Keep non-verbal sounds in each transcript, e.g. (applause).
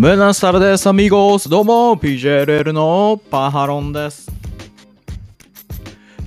ブナスタルです、アミゴース。どうも、PJLL のパハロンです。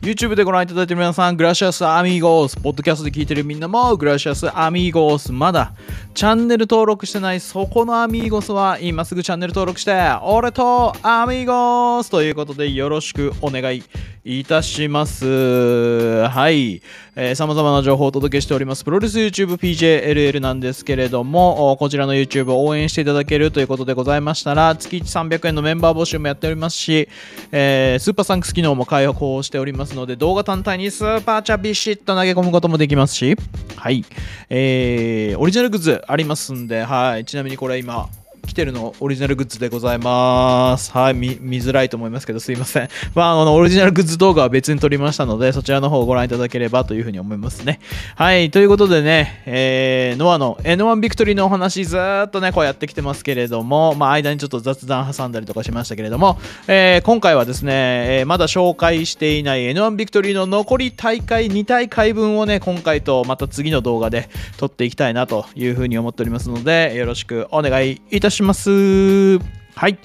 YouTube でご覧いただいている皆さん、グラシアスアミゴース。ポッドキャストで聞いてるみんなも、グラシアスアミゴース。まだ、チャンネル登録してないそこのアミゴスは、今すぐチャンネル登録して、俺とアミゴースということで、よろしくお願いいたします。はい。えー、様々な情報をお届けしております。プロレス YouTube PJLL なんですけれども、こちらの YouTube を応援していただけるということでございましたら、月1300円のメンバー募集もやっておりますし、えー、スーパーサンクス機能も開放しておりますので、動画単体にスーパーチャビシッと投げ込むこともできますし、はい。えー、オリジナルグッズありますんで、はい。ちなみにこれ今、来てるのオリジナルグッズでございます。はい、見見づらいと思いますけど、すいません。(laughs) まあ、あの、オリジナルグッズ動画は別に撮りましたので、そちらの方をご覧いただければというふうに思いますね。はい、ということでね、えー、ノアの N1 ビクトリーのお話、ずーっとね、こうやってきてますけれども、まあ、間にちょっと雑談挟んだりとかしましたけれども、えー、今回はですね、えーまだ紹介していない N1 ビクトリーの残り大会2大会分をね、今回とまた次の動画で撮っていきたいなというふうに思っておりますので、よろしくお願いいたします。します。はい。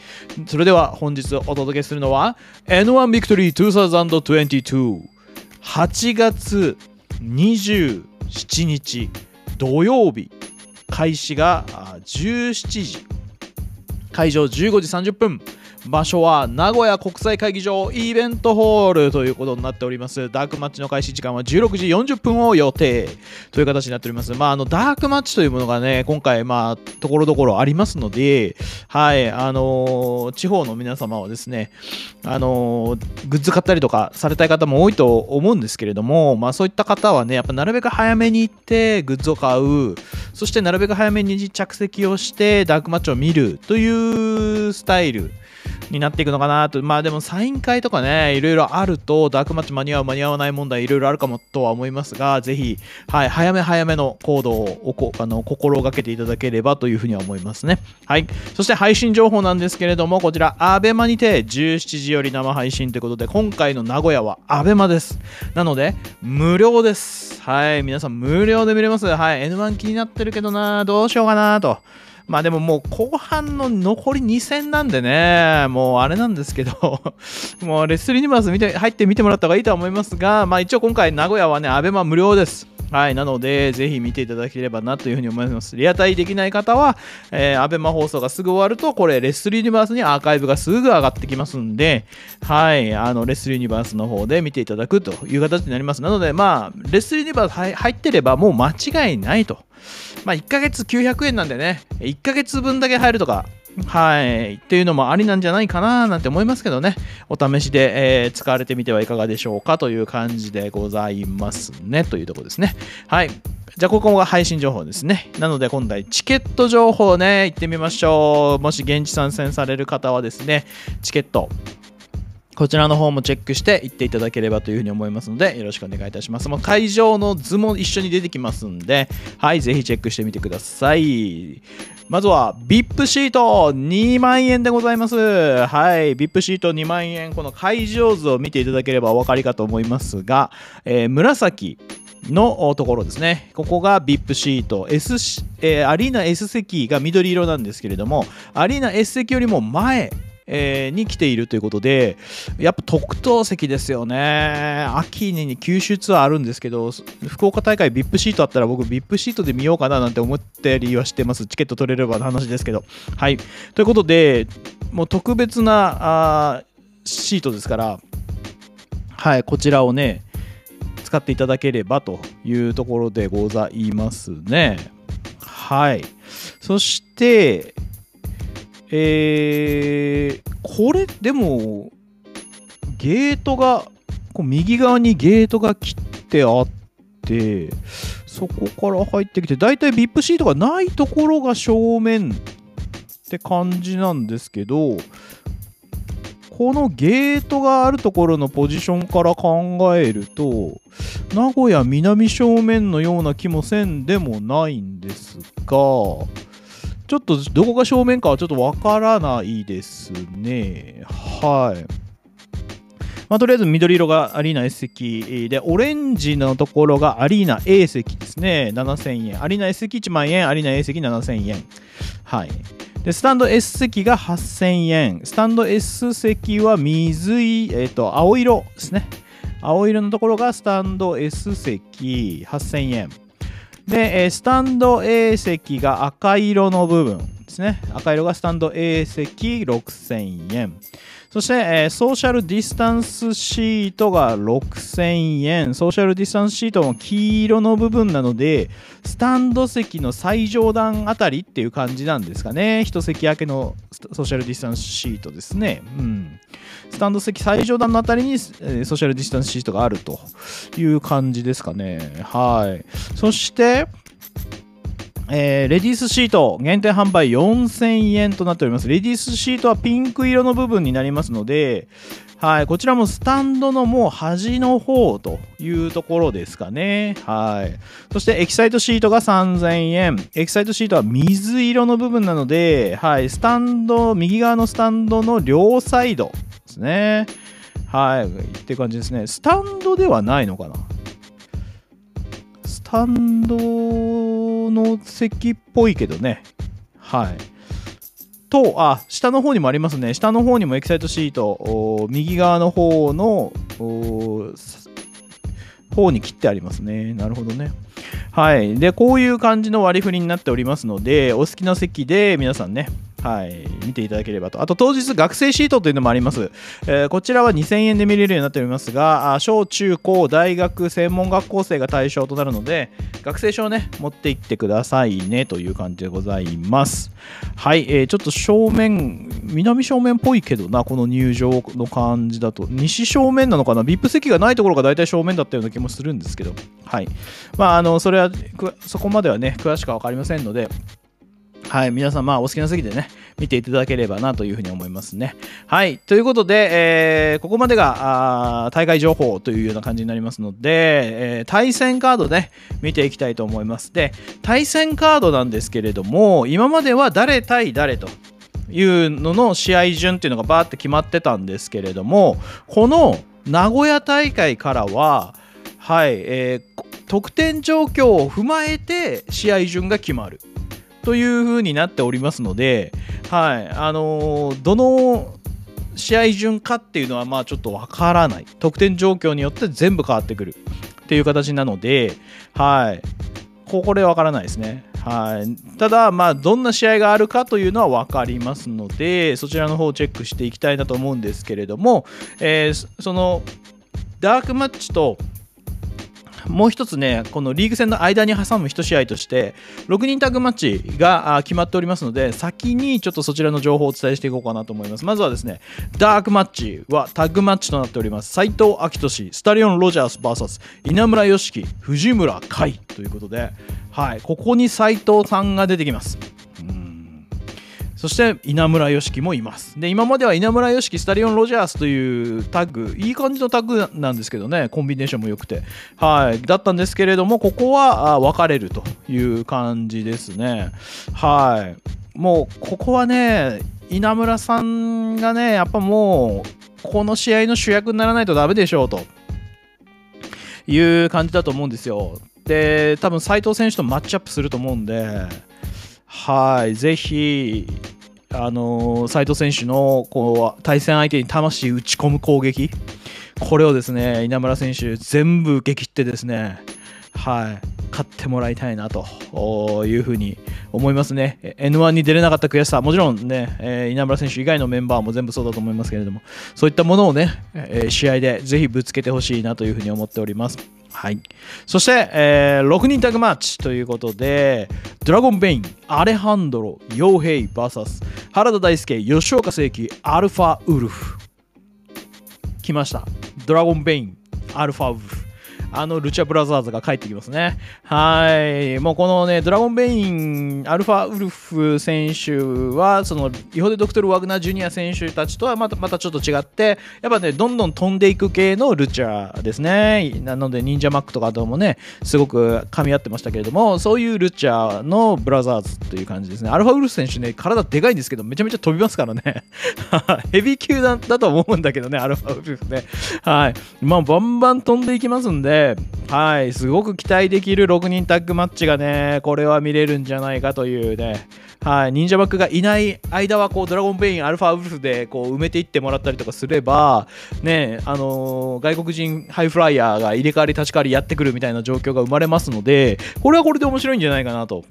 それでは本日お届けするのは N1 ビクトリー2022 8月27日土曜日。開始が17時。会場15時30分。場所は名古屋国際会議場イベントホールということになっております。ダークマッチの開始時間は16時40分を予定という形になっております。まああのダークマッチというものがね今回まあところどころありますのではいあのー地方の皆様はですねあのーグッズ買ったりとかされたい方も多いと思うんですけれどもまあそういった方はねやっぱなるべく早めに行ってグッズを買う。そしてなるべく早めに着席をしてダークマッチを見るというスタイルになっていくのかなと。まあでもサイン会とかねいろいろあるとダークマッチ間に合う間に合わない問題いろいろあるかもとは思いますがぜひ、はい、早め早めの行動をこあの心がけていただければというふうには思いますね。はい。そして配信情報なんですけれどもこちら ABEMA にて17時より生配信ということで今回の名古屋は ABEMA です。なので無料です。はい。皆さん無料で見れます。はい。N1 気になってるけどなどうしようかなと。まあでももう後半の残り2戦なんでね、もうあれなんですけど、(laughs) もうレッスリーニバース見て入って見てもらった方がいいと思いますが、まあ一応今回名古屋はね、アベマ無料です。はい、なので、ぜひ見ていただければなというふうに思います。リアタイできない方は、えー、アベマ放送がすぐ終わると、これ、レッスリーユニバースにアーカイブがすぐ上がってきますんで、はい、あの、レッスリーユニバースの方で見ていただくという形になります。なので、まあ、レッスリーユニバース入ってればもう間違いないと。まあ、1ヶ月900円なんでね、1ヶ月分だけ入るとか、はい、っていうのもありなんじゃないかななんて思いますけどね、お試しで、えー使われてみてはいかがでしょうかという感じでございますね、というとこですね。はい。じゃあ、ここが配信情報ですね。なので、今回、チケット情報ね、行ってみましょう。もし現地参戦される方はですね、チケット、こちらの方もチェックして行っていただければというふうに思いますので、よろしくお願いいたします。もう会場の図も一緒に出てきますんで、はい、ぜひチェックしてみてください。まずは、VIP シート2万円でございます。はい、VIP シート2万円、この会場図を見ていただければお分かりかと思いますが、えー紫、のところですね。ここが VIP シート。S、えーアリーナ S 席が緑色なんですけれども、アリーナ S 席よりも前、えーに来ているということで、やっぱ特等席ですよね。秋に九州ツアーあるんですけど、福岡大会 VIP シートあったら僕 VIP シートで見ようかななんて思ったりはしてます。チケット取れればの話ですけど。はい。ということで、もう特別なあシートですから、はい、こちらをね、使っていただければというところでございますね。はい。そして、えー、これでも、ゲートが、こう右側にゲートが切ってあって、そこから入ってきて、だいたい VIP シートがないところが正面って感じなんですけど、このゲートがあるところのポジションから考えると、名古屋南正面のような気もせんでもないんですが、ちょっとどこが正面かはちょっとわからないですね。はい。まあ、とりあえず緑色がアリーナ S 席で、オレンジのところがアリーナ A 席ですね。7000円。アリーナ S 席1万円、アリーナ A 席7000円。はい。で、スタンド S 席が8000円。スタンド S 席は水い、えっ、と、青色ですね。青色のところがスタンド S 席8000円。で、スタンド A 席が赤色の部分ですね。赤色がスタンド A 席6000円。そして、え、ソーシャルディスタンスシートが6000円。ソーシャルディスタンスシートも黄色の部分なので、スタンド席の最上段あたりっていう感じなんですかね。一席明けのソーシャルディスタンスシートですね。うん。スタンド席最上段のあたりに、えー、ソーシャルディスタンスシートがあるという感じですかね。はい。そして、えー、レディースシート限定販売4000円となっております。レディースシートはピンク色の部分になりますので、はい、こちらもスタンドのもう端の方というところですかね。はい。そしてエキサイトシートが3000円。エキサイトシートは水色の部分なので、はい、スタンド、右側のスタンドの両サイドですね。はい、って感じですね。スタンドではないのかな？スタンドの席っぽいけどね。はい。と、あ、下の方にもありますね。下の方にもエキサイトシート、右側の方の方に切ってありますね。なるほどね。はい。で、こういう感じの割り振りになっておりますので、お好きな席で皆さんね、はい、見ていただければと。あと当日学生シートというのもあります。えー、こちらは2000円で見れるようになっておりますが、小中高大学専門学校生が対象となるので、学生証をね、持って行ってくださいねという感じでございます。はい、えー、ちょっと正面、南正面っぽいけどな、この入場の感じだと。西正面なのかな ?VIP 席がないところが大体正面だったような気もするんですけど、はい。まあ、あの、それは、そこまではね、詳しくは分かりませんので、はい、皆さん、まあ、お好きな席でね、見ていただければなというふうに思いますね。はい、ということで、えー、ここまでが大会情報というような感じになりますので、えー、対戦カードね、見ていきたいと思います。で、対戦カードなんですけれども、今までは誰対誰と。いうのの試合順っていうのがバーって決まってたんですけれどもこの名古屋大会からははい、えー、得点状況を踏まえて試合順が決まるという風になっておりますので、はい、あの、どの試合順かっていうのはまあちょっとわからない。得点状況によって全部変わってくるっていう形なので、はい。これわからないですね。はい、ただ、まあ、どんな試合があるかというのは分かりますので、そちらの方をチェックしていきたいなと思うんですけれども、えー、そのダークマッチともう一つね、このリーグ戦の間に挟む1試合として、6人タッグマッチが決まっておりますので、先にちょっとそちらの情報をお伝えしていこうかなと思います。まずはですね、ダークマッチはタッグマッチとなっております。斎藤明俊、スタリオン・ロジャース VS 稲村良樹、藤村海ということで、はい、ここに斎藤さんが出てきます。そして稲村良樹もいます。で、今までは稲村良樹、スタリオン・ロジャースというタッグ、いい感じのタッグなんですけどね、コンビネーションも良くて、はい、だったんですけれども、ここは分かれるという感じですね。はい。もう、ここはね、稲村さんがね、やっぱもう、この試合の主役にならないとダメでしょうという感じだと思うんですよ。で、多分斉藤選手とマッチアップすると思うんで、はい、ぜひ、あの斉藤選手のこう対戦相手に魂打ち込む攻撃、これをですね稲村選手、全部受け切ってですね、はい、勝ってもらいたいなというふうに思いますね。N1 に出れなかった悔しさ、もちろんね、え、稲村選手以外のメンバーも全部そうだと思いますけれども、そういったものをね、え、試合でぜひぶつけてほしいなというふうに思っております。はい。そして、えー、6人タグマッチということで、ドラゴンベイン、アレハンドロ、ヨウヘイ VS 原田大輔、吉岡聖輝、アルファウルフ。来ました。ドラゴンベイン、アルファウルフ。あのルチャブラザーズが帰ってきますね。はい。もうこのね、ドラゴンベイン、アルファウルフ選手は、その、イホデ・ドクトル・ワグナー・ジュニア選手たちとはまたまたちょっと違って、やっぱね、どんどん飛んでいく系のルチャーですね。なので、忍者マックとかともね、すごく噛み合ってましたけれども、そういうルチャーのブラザーズという感じですね。アルファウルフ選手ね、体でかいんですけど、めちゃめちゃ飛びますからね。ヘビー級だだと思うんだけどね、アルファウルフね。はい。まあ、バンバン飛んでいきますんで、はい、すごく期待できる6人タッグマッチがね、これは見れるんじゃないかというね、はい、忍者バックがいない間はこうドラゴンベイン、アルファウルフでこう埋めていってもらったりとかすれば、ね、あのー、外国人ハイフライヤーが入れ替わり立ち替わりやってくるみたいな状況が生まれますので、これはこれで面白いんじゃないかなと。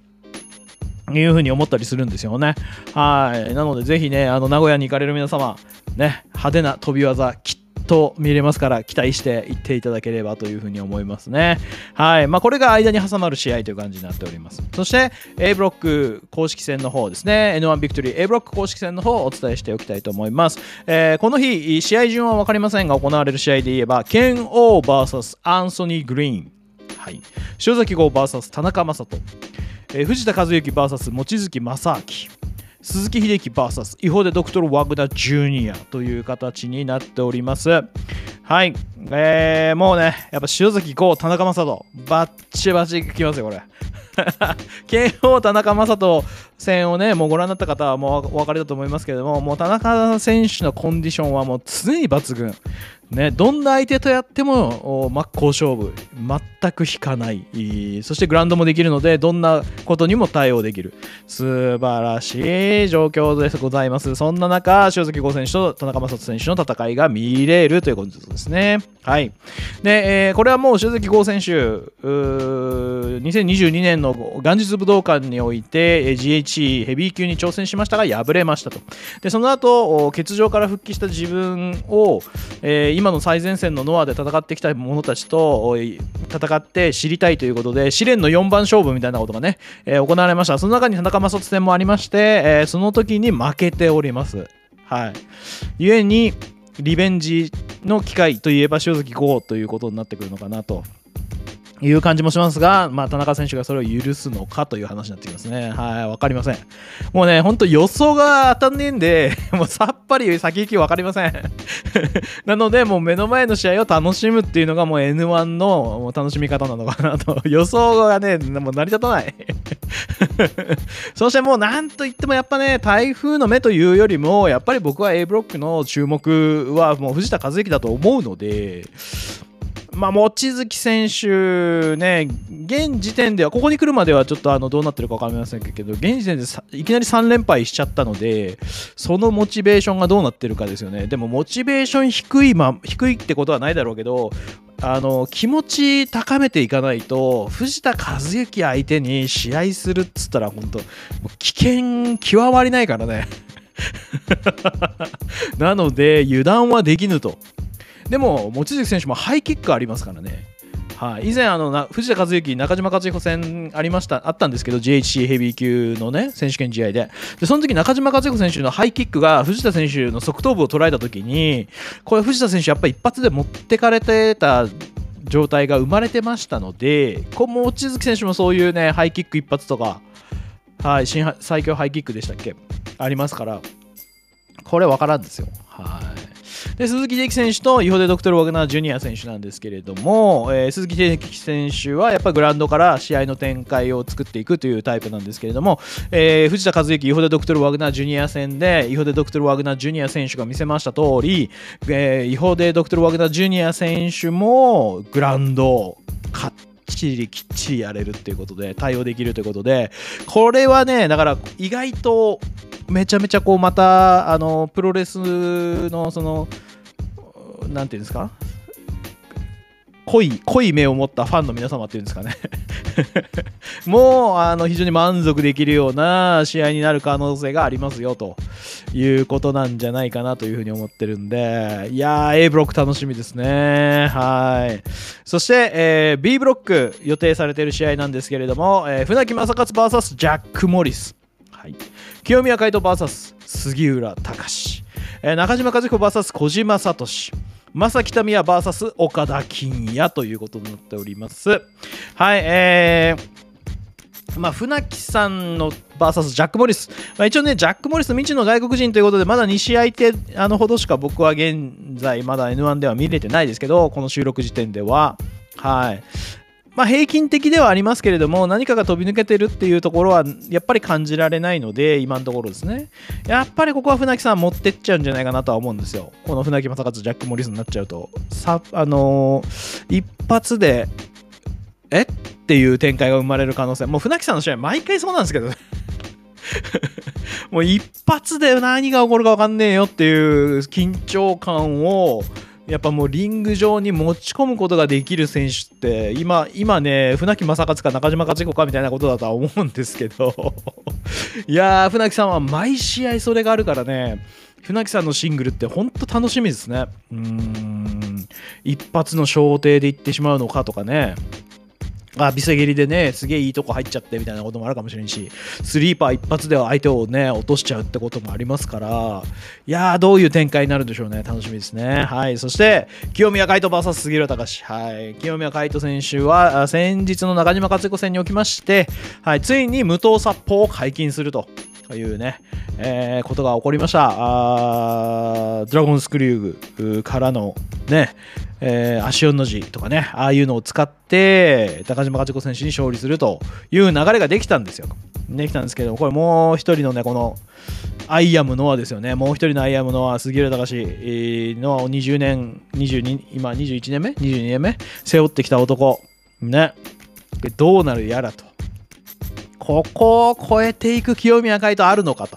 いうふうに思ったりするんですよね。はい。なので、ぜひね、あの、名古屋に行かれる皆様、ね、派手な飛び技、きっと見れますから期待していっていただければというふうに思いますね。はい。まあ、これが間に挟まる試合という感じになっております。そして、A ブロック公式戦の方ですね。N1 ビクトリー A ブロック公式戦の方をお伝えしておきたいと思います。えー、この日、試合順は分かりませんが、行われる試合で言えば、ケン・オー VS アンソニー・グリーン。はい。塩崎号 VS 田中将人。えー、藤田和幸 VS 望月正明鈴木秀樹 VS 違法でドクトル・ワグダ・ジュニアという形になっております。はい、えー、もうねやっぱ塩崎豪田中将人バッチバチきますよこれ。(laughs) 慶応田中将人戦をねもうご覧になった方はもうお分かりだと思いますけれどももう田中選手のコンディションはもう常に抜群。ね、どんな相手とやっても真っ向勝負。全く引かない。そしてグラウンドもできるのでどんなことにも対応できる。素晴らしい状況でございます。そんな中塩崎豪選手と田中将人選手の戦いが見れるということですね。はい。で、えー、これはもう塩崎豪選手2022年の元日武道館において GHE ヘビー級に挑戦しましたが敗れましたと。でその後欠場から復帰した自分を、えー今の最前線のノアで戦ってきた者たちと戦って知りたいということで試練の4番勝負みたいなことがね、えー、行われました。その中に田中将人戦もありまして、えー、その時に負けております。はい。故にリベンジの機会といえば塩崎豪ということになってくるのかなと。いう感じもしますが、まあ、田中選手がそれを許すのかという話になってきますね。はい、わかりません。もうね、ほんと予想が当たんねえんで、(laughs) もうさっぱり先行きわかりません。(laughs) なので、もう目の前の試合を楽しむっていうのがもう N1 の楽しみ方なのかなと。(laughs) 予想がね、もう成り立たない。そしてもうなんといってもやっぱね、台風の目というよりも、やっぱり僕は A ブロックの注目はもう藤田和之だと思うので、まあ、望月選手ね、現時点では、ここに来るまではちょっとあのどうなってるか分かりませんけど、現時点でいきなり3連敗しちゃったので、そのモチベーションがどうなってるかですよね。でも、モチベーション低い、ま、低いってことはないだろうけど、あの気持ち高めていかないと藤田和幸相手に試合するっつったら本当危険極まりないからね (laughs) なので油断はできぬとでも、望月選手もハイキックありますからね。はい、以前あの藤田和幸、中島和彦戦ありましたあったんですけど GHC ヘビー級の、ね、選手権試合ででその時中島和彦選手のハイキックが藤田選手の側頭部を捉えた時にこれ藤田選手やっぱり一発で持ってかれてた状態が生まれてましたのでこ望月選手もそういうねハイキック一発とか、はい、新最強ハイキックでしたっけ？ありますからこれ分からんですよ。で鈴木秀樹選手とイホデ・ドクトル・ワグナー・ジュニア選手なんですけれども、えー、鈴木秀樹選手はやっぱりグラウンドから試合の展開を作っていくというタイプなんですけれども、えー、藤田和幸、イホデ・ドクトル・ワグナー・ジュニア戦でイホデ・ドクトル・ワグナー・ジュニア選手が見せました通り、えー、イホデ・ドクトル・ワグナー・ジュニア選手もグラウンドを勝ってきっちりきっちりやれるっていうことで対応できるということでこれはねだから意外とめちゃめちゃこうまたあのプロレスのそのなんていうんですか？濃い濃い目を持ったファンの皆様っていうんですかね。(laughs) もうあの非常に満足できるような試合になる可能性がありますよということなんじゃないかなというふうに思ってるんでいやー A ブロック楽しみですね。はい。そして、えー、B ブロック予定されている試合なんですけれども、えー、船木正勝 VS ジャック・モリス、はい、清宮海斗 VS 杉浦隆、えー、中島和彦 VS 小島聡正木民也 VS 岡田金也ということになっております。はい、えー、まあ、船木さんの VS ジャック・モリス、まあ、一応ね、ジャック・モリス未知の外国人ということで、まだ2試合ってあのほどしか僕は現在、まだ N1 では見れてないですけど、この収録時点では。はい。まあ、平均的ではありますけれども何かが飛び抜けてるっていうところはやっぱり感じられないので今のところですね。やっぱりここは船木さん持ってっちゃうんじゃないかなとは思うんですよ。この船木正和ジャック・モリスになっちゃうと。さあのー、一発でえ？っていう展開が生まれる可能性。もう船木さんの試合毎回そうなんですけどね。(laughs) もう一発で何が起こるか分かんねえよっていう緊張感をやっぱもうリング上に持ち込むことができる選手って今今ね船木正勝か中島勝彦かみたいなことだとは思うんですけど。(laughs) いやー船木さんは毎試合それがあるからね。船木さんのシングルって本当楽しみですね。うん。一発の小艇でいってしまうのかとかね。あ、ビセ蹴りでね、すげえいいとこ入っちゃってみたいなこともあるかもしれんし、スリーパー一発では相手をね、落としちゃうってこともありますから、いやー、どういう展開になるんでしょうね。楽しみですね。はい。そして、清宮海斗 VS 杉浦隆。はい。清宮海斗選手は、先日の中島克彦戦におきまして、はい。ついに無党殺法を解禁すると。というね、えー、ことが起こりました。あドラゴンスクリューグからのね、えー、足4の字とかね、ああいうのを使って、高島勝子選手に勝利するという流れができたんですよ。できたんですけど、これもう一人のね、この、アイアムノアですよね。もう一人のアイアムノア、杉浦隆の20年、22、今21年目 ?22 年目？背負ってきた男。ね。どうなるやらと。ここを超えていく清宮海斗あるのかと。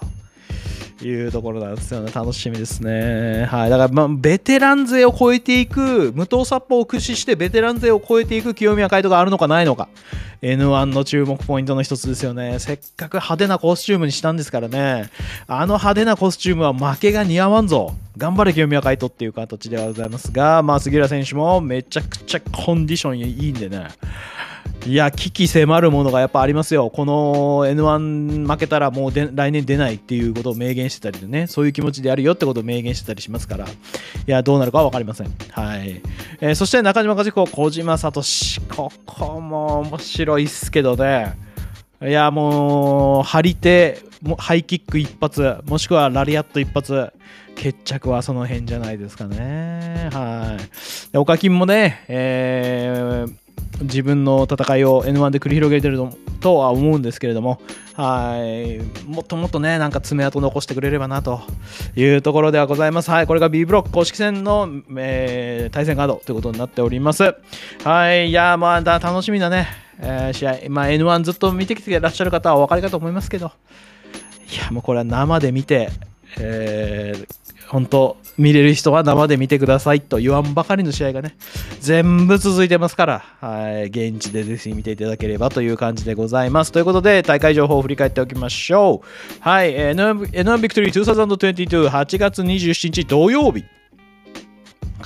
いうところなんですよね。楽しみですね。はい。だから、まあ、ベテラン勢を超えていく、無党殺法を駆使してベテラン勢を超えていく清宮海斗があるのかないのか。N1 の注目ポイントの一つですよね。せっかく派手なコスチュームにしたんですからね。あの派手なコスチュームは負けが似合わんぞ。頑張れ清宮海斗っていう形ではございますが、まあ、杉浦選手もめちゃくちゃコンディションいいんでね。いや、危機迫るものがやっぱありますよ。この N1 負けたらもう来年出ないっていうことを明言してたりでね、そういう気持ちでやるよってことを明言してたりしますから、いや、どうなるかは分かりません。はい。えー、そして中島和彦、小島聡。ここも面白いっすけどね。いや、もう、張り手、ハイキック一発、もしくはラリアット一発。決着はその辺じゃないですかね。はい。岡金もね、えー自分の戦いを N1 で繰り広げてるとは思うんですけれども、はい、もっともっとね、なんか爪痕残してくれればなというところではございます。はい、これが B ブロック公式戦の、えー、対戦カードということになっております。はい、いや、まあ、楽しみなね、えー、試合、まあ、N1 ずっと見てきてらっしゃる方はお分かりかと思いますけど、いや、もうこれは生で見て、えー、本当見れる人は生で見てくださいと言わんばかりの試合がね、全部続いてますから、はい、現地でぜひ見ていただければという感じでございます。ということで、大会情報を振り返っておきましょう。はい、n v i c t o r y 2022、8月27日土曜日。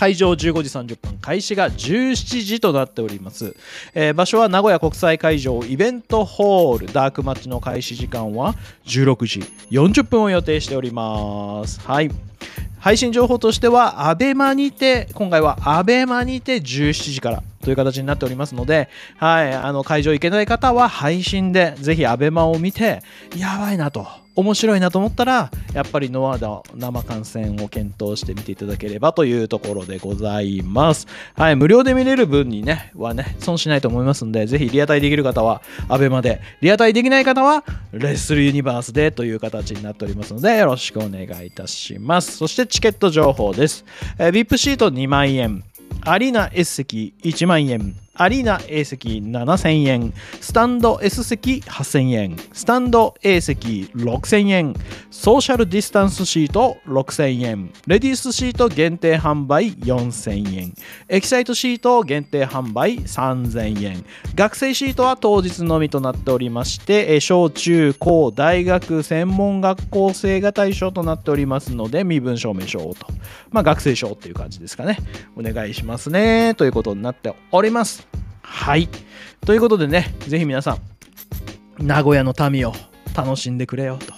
会場15時30分、開始が17時となっております。えー、場所は名古屋国際会場イベントホール、ダークマッチの開始時間は16時40分を予定しております。はい。配信情報としては、アベマにて、今回はアベマにて17時からという形になっておりますので、はい、あの会場行けない方は配信でぜひアベマを見て、やばいなと。面白いなと思ったら、やっぱりノアの生観戦を検討してみていただければというところでございます。はい、無料で見れる分にね、はね、損しないと思いますんで、ぜひリアタイできる方は、アベマで、リアタイできない方は、レッスルユニバースでという形になっておりますので、よろしくお願いいたします。そしてチケット情報です。えー、VIP シート2万円、アリーナ S 席1万円、アリーナ A 席7000円、スタンド S 席8000円、スタンド A 席6000円、ソーシャルディスタンスシート6000円、レディースシート限定販売4000円、エキサイトシート限定販売3000円、学生シートは当日のみとなっておりまして、小中高大学専門学校生が対象となっておりますので、身分証明書をと、まあ学生証っていう感じですかね。お願いしますね。ということになっております。はい。ということでね、ぜひ皆さん、名古屋の民を楽しんでくれよと。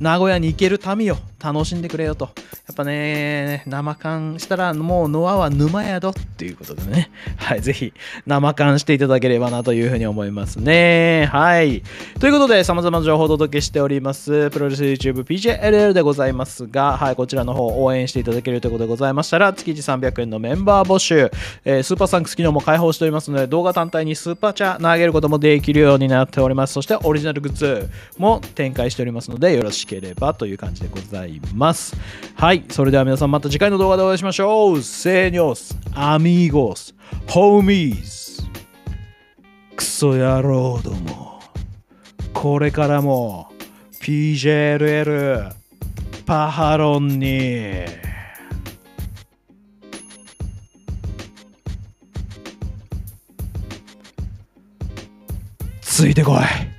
名古屋に行ける民を楽しんでくれよと。やっぱね、生缶したらもうノアは沼宿っていうことでね、(laughs) はい、ぜひ生缶していただければなというふうに思いますね。はい。ということで、様々な情報をお届けしております、プロレス YouTube PJLL でございますが、はい、こちらの方応援していただけるということでございましたら、月1 300円のメンバー募集、えー、スーパーサンクス機能も開放しておりますので、動画単体にスーパーチャー投げることもできるようになっております。そしてオリジナルグッズも展開しておりますので、よろしければという感じでございます。いますはい、それでは皆さんまた次回の動画でお会いしましょう。セーニョス、アミーゴス、ホーミーズ、クソ野郎ども。これからも PJLL パハロンについてこい